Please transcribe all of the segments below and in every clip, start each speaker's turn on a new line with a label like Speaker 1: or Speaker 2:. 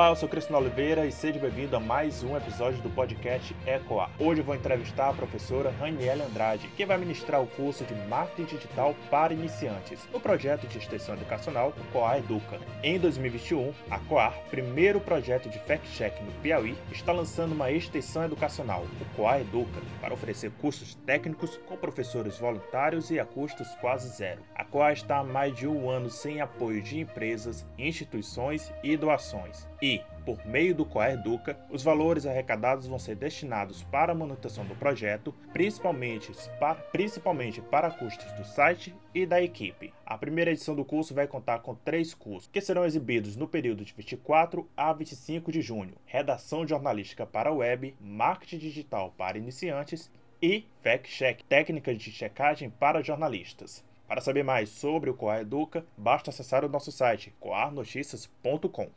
Speaker 1: Olá, eu sou Cristiano Oliveira e seja bem-vindo a mais um episódio do podcast Ecoar. Hoje eu vou entrevistar a professora Raniela Andrade, que vai ministrar o curso de Marketing Digital para Iniciantes, no projeto de extensão educacional o Coar Educa. Em 2021, a Coar, primeiro projeto de fact-check no Piauí, está lançando uma extensão educacional, o Coar Educa, para oferecer cursos técnicos com professores voluntários e a custos quase zero. A Coar está há mais de um ano sem apoio de empresas, instituições e doações e, por meio do Coeduca, os valores arrecadados vão ser destinados para a manutenção do projeto, principalmente para, principalmente para custos do site e da equipe. A primeira edição do curso vai contar com três cursos, que serão exibidos no período de 24 a 25 de junho: Redação jornalística para web, Marketing digital para iniciantes e Fact Check, técnicas de checagem para jornalistas. Para saber mais sobre o Coar Educa, basta acessar o nosso site coarnoticias.com.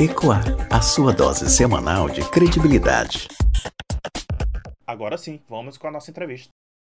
Speaker 2: Ecoar, a sua dose semanal de credibilidade.
Speaker 1: Agora sim, vamos com a nossa entrevista.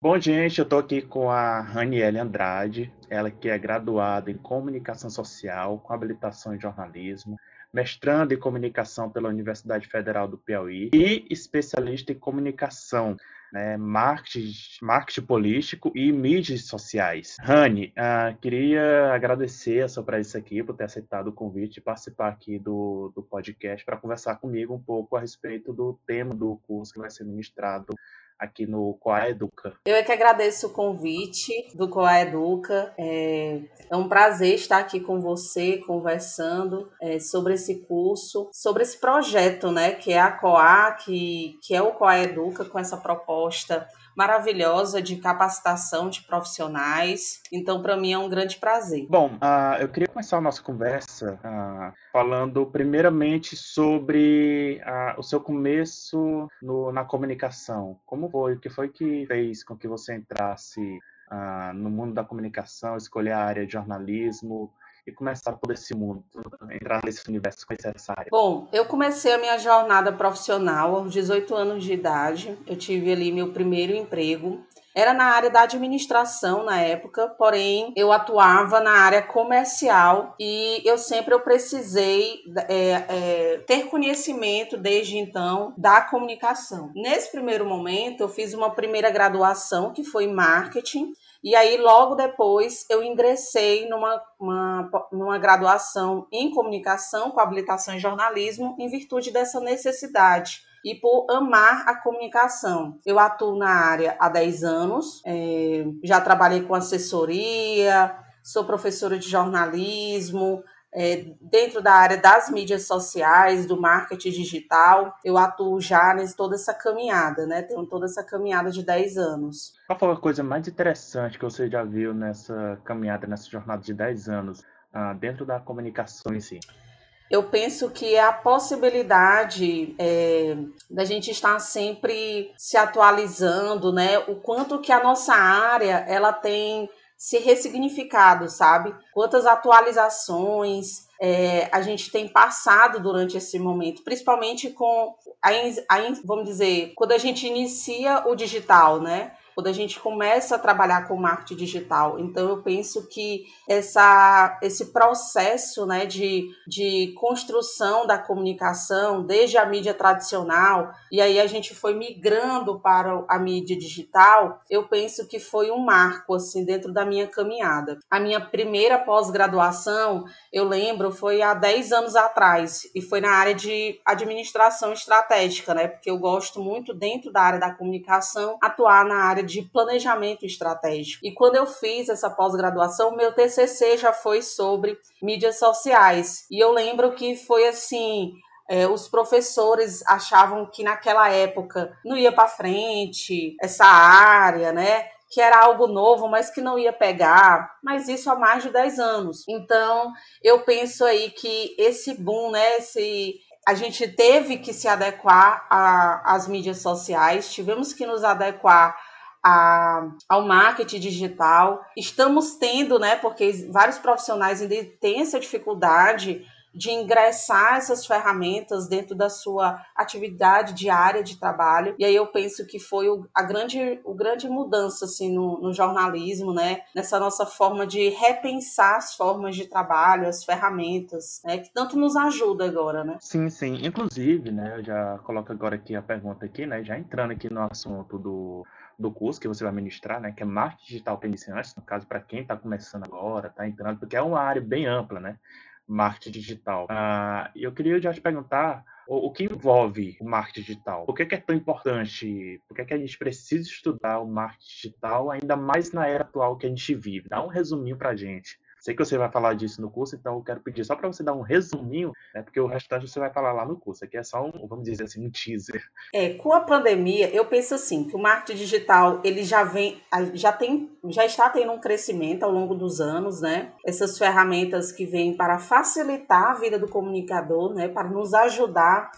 Speaker 1: Bom, gente, eu estou aqui com a Raniele Andrade, ela que é graduada em Comunicação Social, com habilitação em jornalismo, mestrando em Comunicação pela Universidade Federal do Piauí e especialista em Comunicação né, marketing, marketing político e mídias sociais. Rani, uh, queria agradecer a sua presença aqui por ter aceitado o convite e participar aqui do, do podcast para conversar comigo um pouco a respeito do tema do curso que vai ser ministrado aqui no Coaeduca.
Speaker 3: Eu é que agradeço o convite do Coaeduca. É, é um prazer estar aqui com você, conversando é, sobre esse curso, sobre esse projeto, né, que é a COA, que, que é o Coaeduca, com essa proposta maravilhosa de capacitação de profissionais. Então, para mim é um grande prazer.
Speaker 1: Bom, uh, eu queria começar a nossa conversa uh, falando primeiramente sobre uh, o seu começo no, na comunicação. Como foi? O que foi que fez com que você entrasse no mundo da comunicação, escolher a área de jornalismo? E começar por esse mundo, entrar nesse universo, conhecer essa área?
Speaker 3: Bom, eu comecei a minha jornada profissional aos 18 anos de idade. Eu tive ali meu primeiro emprego. Era na área da administração na época, porém eu atuava na área comercial e eu sempre eu precisei é, é, ter conhecimento desde então da comunicação. Nesse primeiro momento eu fiz uma primeira graduação que foi marketing e aí, logo depois, eu ingressei numa, uma, numa graduação em comunicação, com habilitação em jornalismo, em virtude dessa necessidade e por amar a comunicação. Eu atuo na área há 10 anos, é, já trabalhei com assessoria, sou professora de jornalismo, é, dentro da área das mídias sociais, do marketing digital, eu atuo já em toda essa caminhada, né? Tenho toda essa caminhada de 10 anos.
Speaker 1: Qual foi a coisa mais interessante que você já viu nessa caminhada, nessa jornada de 10 anos, uh, dentro da comunicação em si?
Speaker 3: Eu penso que é a possibilidade é, da gente estar sempre se atualizando, né? O quanto que a nossa área ela tem se ressignificado, sabe? Quantas atualizações é, a gente tem passado durante esse momento, principalmente com a, a, vamos dizer, quando a gente inicia o digital, né? Quando a gente começa a trabalhar com marketing digital. Então, eu penso que essa, esse processo né, de, de construção da comunicação, desde a mídia tradicional, e aí a gente foi migrando para a mídia digital, eu penso que foi um marco assim dentro da minha caminhada. A minha primeira pós-graduação, eu lembro, foi há 10 anos atrás, e foi na área de administração estratégica, né? Porque eu gosto muito, dentro da área da comunicação, atuar na área de planejamento estratégico. E quando eu fiz essa pós-graduação, meu TCC já foi sobre mídias sociais. E eu lembro que foi assim, é, os professores achavam que naquela época não ia para frente essa área, né? Que era algo novo, mas que não ia pegar, mas isso há mais de 10 anos. Então, eu penso aí que esse boom, né? Esse, a gente teve que se adequar às mídias sociais, tivemos que nos adequar a, ao marketing digital. Estamos tendo, né, porque vários profissionais ainda têm essa dificuldade de ingressar essas ferramentas dentro da sua atividade diária de trabalho. E aí eu penso que foi o, a grande, o grande mudança assim, no, no jornalismo, né? nessa nossa forma de repensar as formas de trabalho, as ferramentas, né? que tanto nos ajuda agora. Né?
Speaker 1: Sim, sim. Inclusive, né, eu já coloco agora aqui a pergunta aqui, né, já entrando aqui no assunto do do curso que você vai ministrar, né, que é marketing digital para iniciantes, no caso para quem está começando agora, está entrando, porque é uma área bem ampla, né? marketing digital. Uh, eu queria já te perguntar o, o, que envolve o marketing digital. Por que, que é tão importante? Por que, que a gente precisa estudar o marketing digital, ainda mais na era atual que a gente vive? Dá um resuminho para gente. Sei que você vai falar disso no curso, então eu quero pedir só para você dar um resuminho, né, porque o restante você vai falar lá no curso. Aqui é só um, vamos dizer assim, um teaser.
Speaker 3: É, com a pandemia, eu penso assim, que o marketing digital, ele já vem, já tem, já está tendo um crescimento ao longo dos anos, né? Essas ferramentas que vêm para facilitar a vida do comunicador, né, para nos ajudar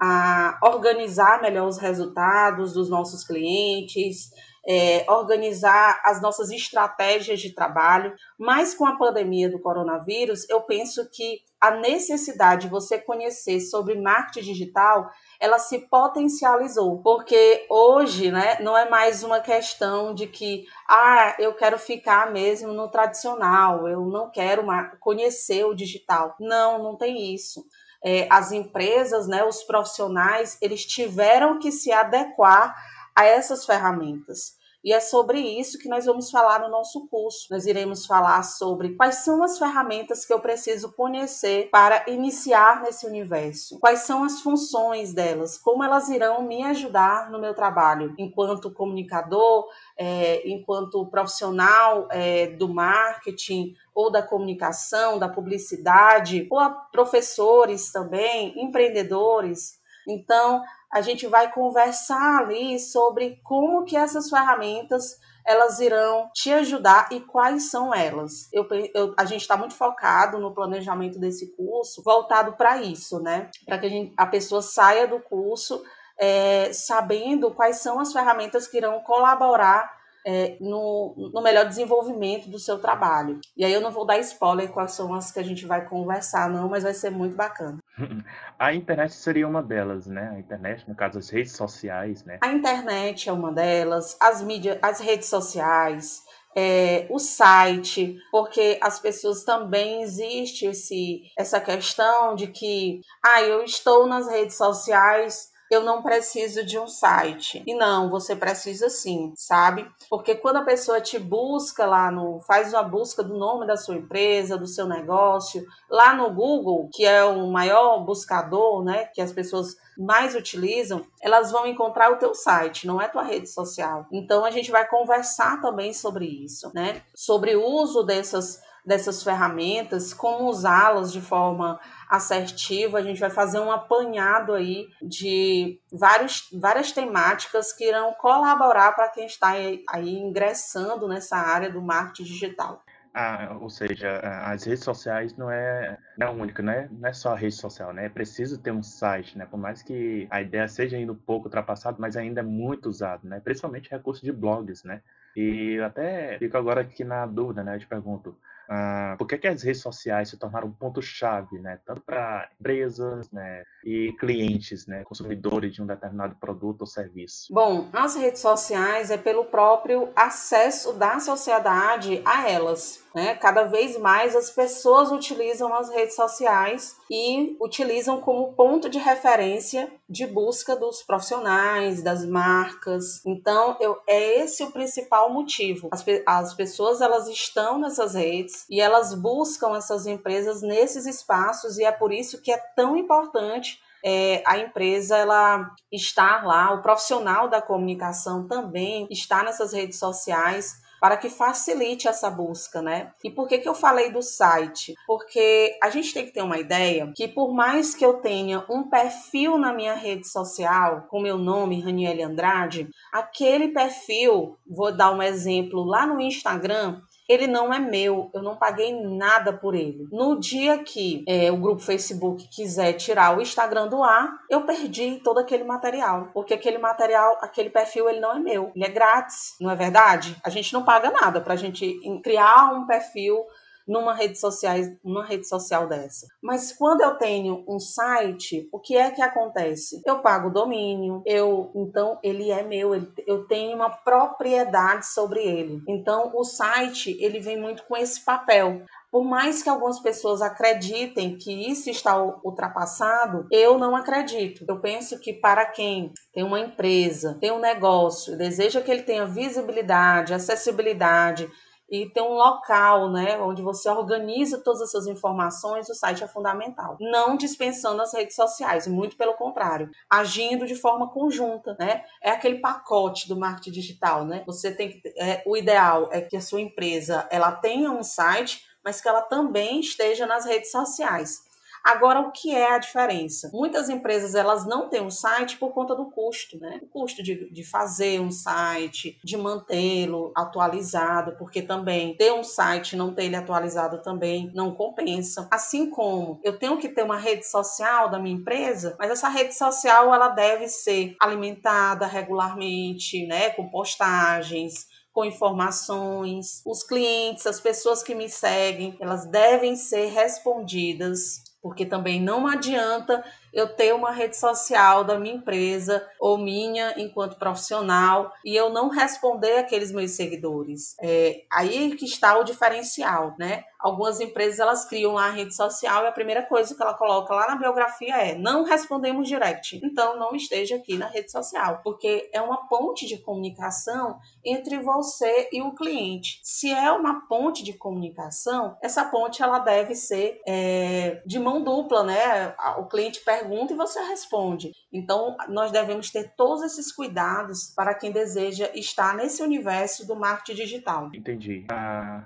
Speaker 3: a organizar melhor os resultados dos nossos clientes, é, organizar as nossas estratégias de trabalho, mas com a pandemia do coronavírus, eu penso que a necessidade de você conhecer sobre marketing digital ela se potencializou, porque hoje, né, não é mais uma questão de que, ah, eu quero ficar mesmo no tradicional, eu não quero conhecer o digital. Não, não tem isso. É, as empresas, né, os profissionais, eles tiveram que se adequar a essas ferramentas. E é sobre isso que nós vamos falar no nosso curso. Nós iremos falar sobre quais são as ferramentas que eu preciso conhecer para iniciar nesse universo, quais são as funções delas, como elas irão me ajudar no meu trabalho enquanto comunicador, é, enquanto profissional é, do marketing ou da comunicação, da publicidade, ou a professores também, empreendedores. Então, a gente vai conversar ali sobre como que essas ferramentas elas irão te ajudar e quais são elas. Eu, eu a gente está muito focado no planejamento desse curso, voltado para isso, né? Para que a, gente, a pessoa saia do curso é, sabendo quais são as ferramentas que irão colaborar é, no, no, melhor desenvolvimento do seu trabalho. E aí eu não vou dar spoiler quais são as que a gente vai conversar, não, mas vai ser muito bacana.
Speaker 1: A internet seria uma delas, né? A internet, no caso, as redes sociais, né?
Speaker 3: A internet é uma delas, as mídias, as redes sociais, é, o site, porque as pessoas também existe esse, essa questão de que ah, eu estou nas redes sociais eu não preciso de um site. E não, você precisa sim, sabe? Porque quando a pessoa te busca lá no. faz uma busca do nome da sua empresa, do seu negócio, lá no Google, que é o maior buscador, né? Que as pessoas mais utilizam, elas vão encontrar o teu site, não é tua rede social. Então a gente vai conversar também sobre isso, né? Sobre o uso dessas dessas ferramentas, como usá-las de forma assertiva. A gente vai fazer um apanhado aí de vários, várias temáticas que irão colaborar para quem está aí, ingressando nessa área do marketing digital.
Speaker 1: Ah, ou seja, as redes sociais não é, não é única, né? Não é só a rede social, né? É preciso ter um site, né? Por mais que a ideia seja ainda um pouco ultrapassada, mas ainda é muito usado, né? Principalmente recurso de blogs, né? E até fico agora aqui na dúvida, né? Eu te pergunto, Uh, por que, que, as redes sociais se tornaram um ponto-chave, né? Tanto para empresas né? e clientes, né? consumidores de um determinado produto ou serviço?
Speaker 3: Bom, as redes sociais é pelo próprio acesso da sociedade a elas. Né? Cada vez mais as pessoas utilizam as redes sociais e utilizam como ponto de referência de busca dos profissionais, das marcas. Então, eu, é esse o principal motivo. As, as pessoas elas estão nessas redes e elas buscam essas empresas nesses espaços e é por isso que é tão importante é, a empresa ela está lá, o profissional da comunicação também está nessas redes sociais para que facilite essa busca, né? E por que, que eu falei do site? Porque a gente tem que ter uma ideia que por mais que eu tenha um perfil na minha rede social com meu nome, Raniele Andrade, aquele perfil, vou dar um exemplo lá no Instagram, ele não é meu, eu não paguei nada por ele. No dia que é, o grupo Facebook quiser tirar o Instagram do ar, eu perdi todo aquele material, porque aquele material, aquele perfil, ele não é meu, ele é grátis, não é verdade? A gente não paga nada para a gente criar um perfil numa rede, social, numa rede social dessa. Mas quando eu tenho um site, o que é que acontece? Eu pago o domínio, eu então ele é meu, ele, eu tenho uma propriedade sobre ele. Então o site ele vem muito com esse papel. Por mais que algumas pessoas acreditem que isso está ultrapassado, eu não acredito. Eu penso que para quem tem uma empresa, tem um negócio, deseja que ele tenha visibilidade, acessibilidade, e ter um local, né, onde você organiza todas as suas informações, o site é fundamental. Não dispensando as redes sociais, muito pelo contrário, agindo de forma conjunta, né? É aquele pacote do marketing digital, né? Você tem que, é, o ideal é que a sua empresa ela tenha um site, mas que ela também esteja nas redes sociais. Agora, o que é a diferença? Muitas empresas elas não têm um site por conta do custo, né? O custo de, de fazer um site, de mantê-lo atualizado, porque também ter um site e não ter ele atualizado também não compensa. Assim como eu tenho que ter uma rede social da minha empresa, mas essa rede social ela deve ser alimentada regularmente, né? Com postagens, com informações. Os clientes, as pessoas que me seguem, elas devem ser respondidas porque também não adianta eu ter uma rede social da minha empresa ou minha enquanto profissional e eu não responder aqueles meus seguidores. É aí que está o diferencial, né? Algumas empresas elas criam a rede social e a primeira coisa que ela coloca lá na biografia é: não respondemos direct. Então não esteja aqui na rede social, porque é uma ponte de comunicação entre você e o cliente. Se é uma ponte de comunicação, essa ponte ela deve ser é, de mão dupla, né? O cliente pergunta pergunta e você responde. Então, nós devemos ter todos esses cuidados para quem deseja estar nesse universo do marketing digital.
Speaker 1: Entendi. Ah,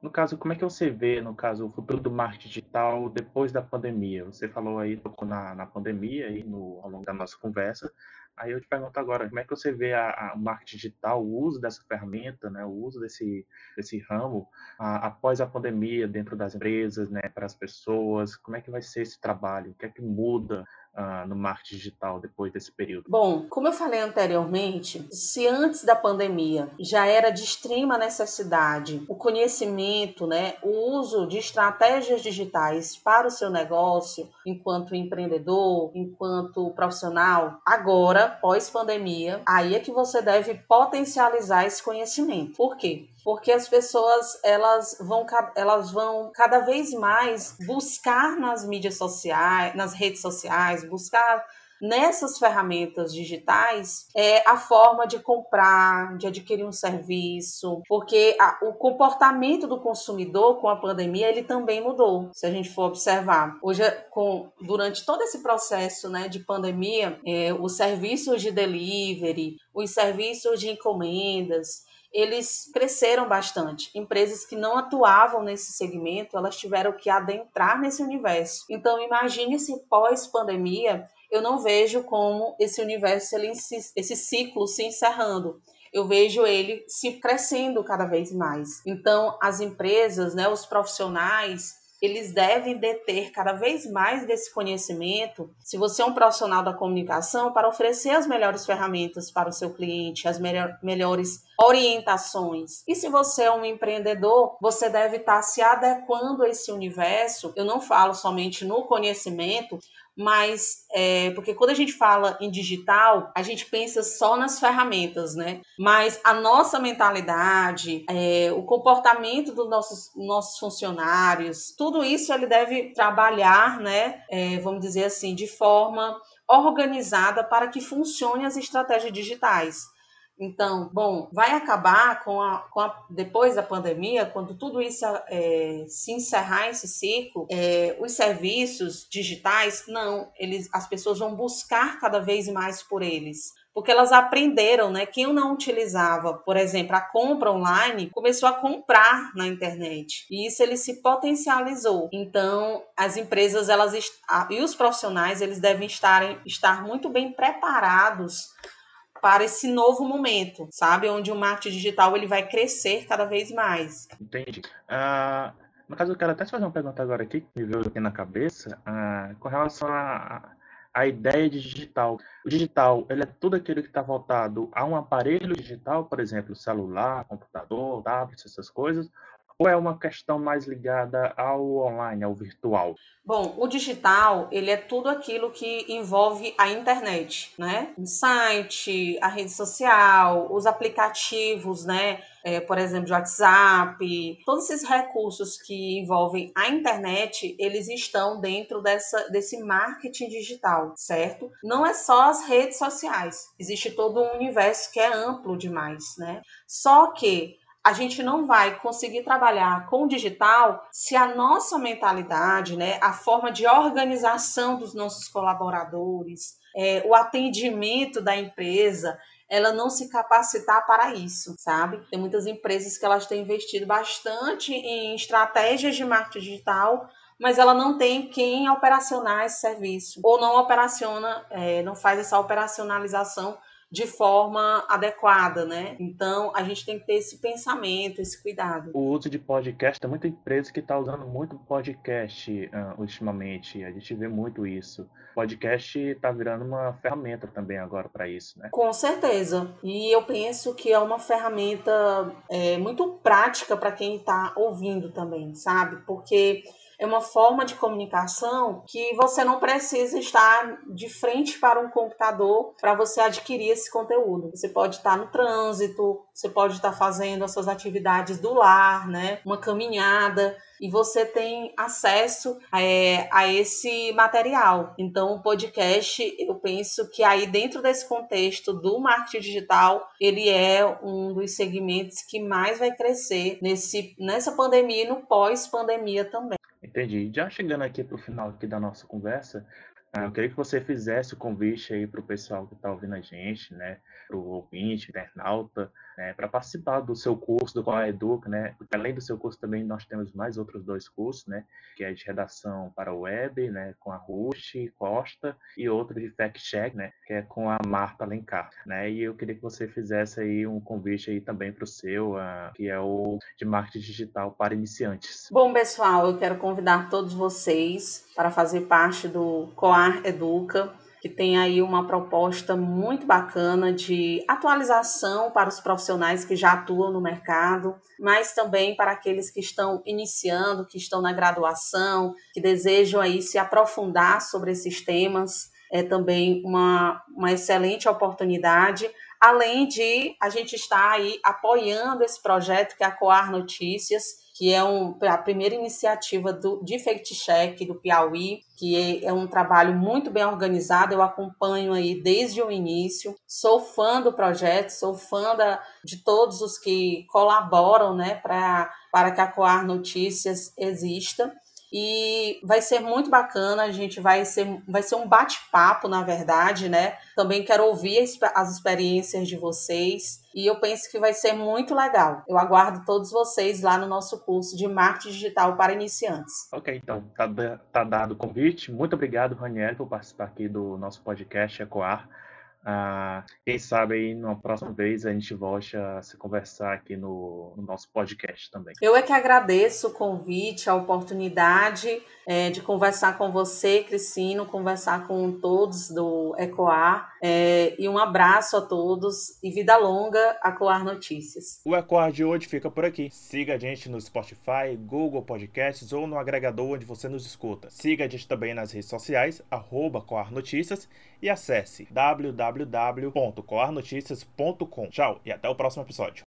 Speaker 1: no caso, como é que você vê, no caso, o futuro do marketing digital depois da pandemia? Você falou aí, tocou na, na pandemia aí no, ao longo da nossa conversa, Aí eu te pergunto agora, como é que você vê a, a, o marketing digital, o uso dessa ferramenta, né, o uso desse, desse ramo a, após a pandemia dentro das empresas, né, para as pessoas? Como é que vai ser esse trabalho? O que é que muda uh, no marketing digital depois desse período?
Speaker 3: Bom, como eu falei anteriormente, se antes da pandemia já era de extrema necessidade o conhecimento, né, o uso de estratégias digitais para o seu negócio enquanto empreendedor, enquanto profissional, agora, pós-pandemia, aí é que você deve potencializar esse conhecimento. Por quê? Porque as pessoas elas vão, elas vão cada vez mais buscar nas mídias sociais, nas redes sociais, buscar nessas ferramentas digitais é a forma de comprar, de adquirir um serviço, porque a, o comportamento do consumidor com a pandemia ele também mudou. Se a gente for observar, hoje com durante todo esse processo, né, de pandemia, é, os serviços de delivery, os serviços de encomendas eles cresceram bastante. Empresas que não atuavam nesse segmento, elas tiveram que adentrar nesse universo. Então, imagine se pós-pandemia, eu não vejo como esse universo, ele, esse ciclo se encerrando eu vejo ele se crescendo cada vez mais. Então, as empresas, né, os profissionais, eles devem deter cada vez mais desse conhecimento. Se você é um profissional da comunicação, para oferecer as melhores ferramentas para o seu cliente, as melhor, melhores orientações. E se você é um empreendedor, você deve estar se adequando a esse universo. Eu não falo somente no conhecimento, mas é, porque quando a gente fala em digital, a gente pensa só nas ferramentas, né? Mas a nossa mentalidade, é, o comportamento dos nossos, nossos funcionários, tudo isso ele deve trabalhar, né? É, vamos dizer assim, de forma organizada para que funcionem as estratégias digitais. Então, bom, vai acabar com a, com a depois da pandemia, quando tudo isso é, se encerrar esse ciclo, é, os serviços digitais, não, eles, as pessoas vão buscar cada vez mais por eles porque elas aprenderam, né? Quem não utilizava, por exemplo, a compra online, começou a comprar na internet. E isso ele se potencializou. Então, as empresas elas e os profissionais, eles devem estar, estar muito bem preparados para esse novo momento, sabe? Onde o marketing digital ele vai crescer cada vez mais.
Speaker 1: Entendi. Uh, no caso, eu quero até fazer uma pergunta agora aqui, que me veio aqui na cabeça, uh, com relação a, a ideia de digital. O digital, ele é tudo aquilo que está voltado a um aparelho digital, por exemplo, celular, computador, tablet, essas coisas, ou é uma questão mais ligada ao online, ao virtual?
Speaker 3: Bom, o digital, ele é tudo aquilo que envolve a internet, né? O site, a rede social, os aplicativos, né? É, por exemplo, de WhatsApp, todos esses recursos que envolvem a internet, eles estão dentro dessa, desse marketing digital, certo? Não é só as redes sociais, existe todo um universo que é amplo demais, né? Só que a gente não vai conseguir trabalhar com o digital se a nossa mentalidade, né, a forma de organização dos nossos colaboradores, é, o atendimento da empresa, ela não se capacitar para isso, sabe? Tem muitas empresas que elas têm investido bastante em estratégias de marketing digital, mas ela não tem quem operacionar esse serviço ou não operaciona, é, não faz essa operacionalização de forma adequada, né? Então a gente tem que ter esse pensamento, esse cuidado.
Speaker 1: O uso de podcast, tem muita empresa que está usando muito podcast uh, ultimamente. A gente vê muito isso. Podcast está virando uma ferramenta também agora para isso, né?
Speaker 3: Com certeza. E eu penso que é uma ferramenta é, muito prática para quem está ouvindo também, sabe? Porque é uma forma de comunicação que você não precisa estar de frente para um computador para você adquirir esse conteúdo. Você pode estar no trânsito, você pode estar fazendo as suas atividades do lar, né? Uma caminhada e você tem acesso é, a esse material. Então, o podcast, eu penso que aí dentro desse contexto do marketing digital, ele é um dos segmentos que mais vai crescer nesse, nessa pandemia e no pós-pandemia também.
Speaker 1: Entendi. Já chegando aqui para o final aqui da nossa conversa, ah, eu queria que você fizesse o convite aí para o pessoal que está ouvindo a gente, né, para o ouvinte, internauta, né, para participar do seu curso do Qual Educa, né, porque além do seu curso também nós temos mais outros dois cursos, né, que é de redação para web, né, com a Ruth Costa e outro de fact check, né, que é com a Marta Alencar, né, e eu queria que você fizesse aí um convite aí também para o seu, uh, que é o de marketing digital para iniciantes.
Speaker 3: Bom, pessoal, eu quero convidar todos vocês para fazer parte do Coar Educa, que tem aí uma proposta muito bacana de atualização para os profissionais que já atuam no mercado, mas também para aqueles que estão iniciando, que estão na graduação, que desejam aí se aprofundar sobre esses temas. É também uma, uma excelente oportunidade além de a gente estar aí apoiando esse projeto que é a Coar Notícias, que é um, a primeira iniciativa do, de Fact Check do Piauí, que é, é, um trabalho muito bem organizado, eu acompanho aí desde o início, sou fã do projeto, sou fã da, de todos os que colaboram né, pra, para que a Coar Notícias exista e vai ser muito bacana. A gente vai ser, vai ser um bate-papo, na verdade, né? Também quero ouvir as experiências de vocês e eu penso que vai ser muito legal. Eu aguardo todos vocês lá no nosso curso de marketing digital para iniciantes.
Speaker 1: Ok, então tá, tá dado o convite. Muito obrigado, Raniel, por participar aqui do nosso podcast Ecoar. Ah, quem sabe aí numa próxima vez a gente volte a se conversar aqui no, no nosso podcast também.
Speaker 3: Eu é que agradeço o convite, a oportunidade é, de conversar com você, Cristino, conversar com todos do Ecoar. É, e um abraço a todos e vida longa a Coar Notícias.
Speaker 1: O Ecoar de hoje fica por aqui. Siga a gente no Spotify, Google Podcasts ou no agregador onde você nos escuta. Siga a gente também nas redes sociais, arroba Coar Notícias e acesse www.coarnoticias.com. Tchau e até o próximo episódio.